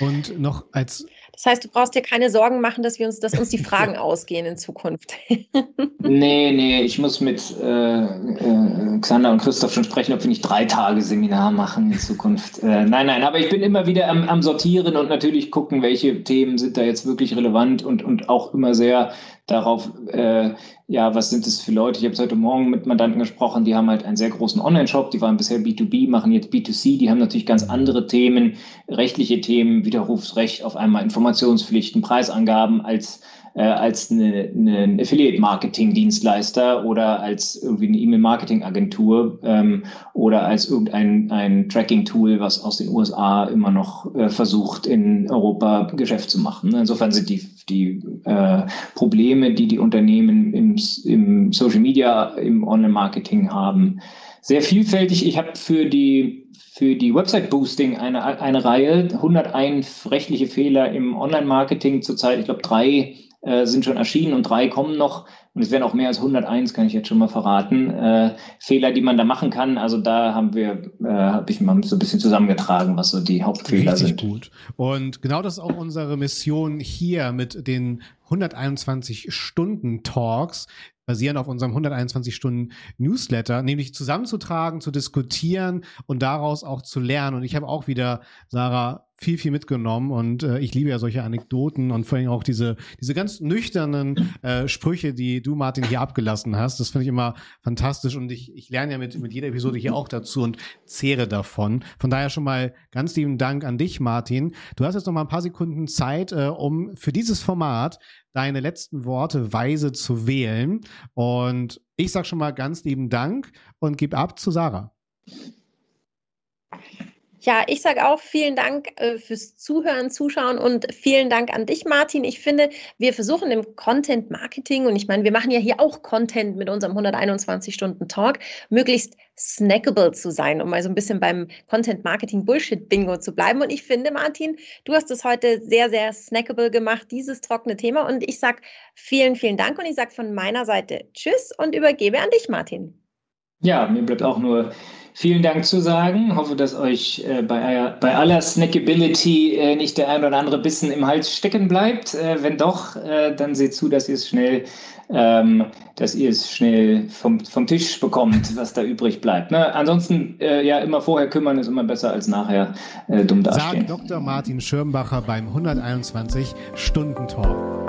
Und noch als das heißt, du brauchst dir keine Sorgen machen, dass wir uns, dass uns die Fragen ausgehen in Zukunft. nee, nee, ich muss mit äh, äh, Xander und Christoph schon sprechen, ob wir nicht drei Tage Seminar machen in Zukunft. Äh, nein, nein, aber ich bin immer wieder am, am Sortieren und natürlich gucken, welche Themen sind da jetzt wirklich relevant und, und auch immer sehr darauf, äh, ja, was sind es für Leute? Ich habe heute Morgen mit Mandanten gesprochen, die haben halt einen sehr großen Online-Shop, die waren bisher B2B, machen jetzt B2C, die haben natürlich ganz andere Themen, rechtliche Themen, Widerrufsrecht, auf einmal Informationspflichten, Preisangaben als äh, als eine Affiliate-Marketing-Dienstleister oder als irgendwie eine E-Mail-Marketing-Agentur ähm, oder als irgendein ein Tracking-Tool, was aus den USA immer noch äh, versucht, in Europa Geschäft zu machen. Insofern sind die, die äh, Probleme, die die Unternehmen im, im Social Media, im Online-Marketing haben, sehr vielfältig. Ich habe für die für die Website Boosting eine, eine Reihe, 101 rechtliche Fehler im Online-Marketing zurzeit, ich glaube drei äh, sind schon erschienen und drei kommen noch. Und es werden auch mehr als 101, kann ich jetzt schon mal verraten, äh, Fehler, die man da machen kann. Also da haben wir, äh, habe ich mal so ein bisschen zusammengetragen, was so die Hauptfehler Richtig sind. gut. Und genau das ist auch unsere Mission hier mit den 121 Stunden Talks, basierend auf unserem 121 Stunden Newsletter, nämlich zusammenzutragen, zu diskutieren und daraus auch zu lernen. Und ich habe auch wieder, Sarah, viel, viel mitgenommen und äh, ich liebe ja solche Anekdoten und vor allem auch diese, diese ganz nüchternen äh, Sprüche, die du, Martin, hier abgelassen hast. Das finde ich immer fantastisch und ich, ich lerne ja mit, mit jeder Episode hier auch dazu und zehre davon. Von daher schon mal ganz lieben Dank an dich, Martin. Du hast jetzt noch mal ein paar Sekunden Zeit, äh, um für dieses Format deine letzten Worte weise zu wählen. Und ich sage schon mal ganz lieben Dank und gebe ab zu Sarah. Ja, ich sage auch vielen Dank äh, fürs Zuhören, Zuschauen und vielen Dank an dich, Martin. Ich finde, wir versuchen im Content Marketing, und ich meine, wir machen ja hier auch Content mit unserem 121-Stunden-Talk, möglichst snackable zu sein, um mal so ein bisschen beim Content Marketing Bullshit-Bingo zu bleiben. Und ich finde, Martin, du hast es heute sehr, sehr snackable gemacht, dieses trockene Thema. Und ich sage vielen, vielen Dank und ich sage von meiner Seite Tschüss und übergebe an dich, Martin. Ja, mir bleibt auch nur vielen Dank zu sagen. Hoffe, dass euch äh, bei, bei, aller Snackability äh, nicht der ein oder andere Bissen im Hals stecken bleibt. Äh, wenn doch, äh, dann seht zu, dass ihr es schnell, ähm, dass ihr es schnell vom, vom Tisch bekommt, was da übrig bleibt. Ne? Ansonsten äh, ja immer vorher kümmern ist immer besser als nachher äh, dumm dastehen. Sagt Dr. Martin Schirmbacher beim 121 Stunden Talk.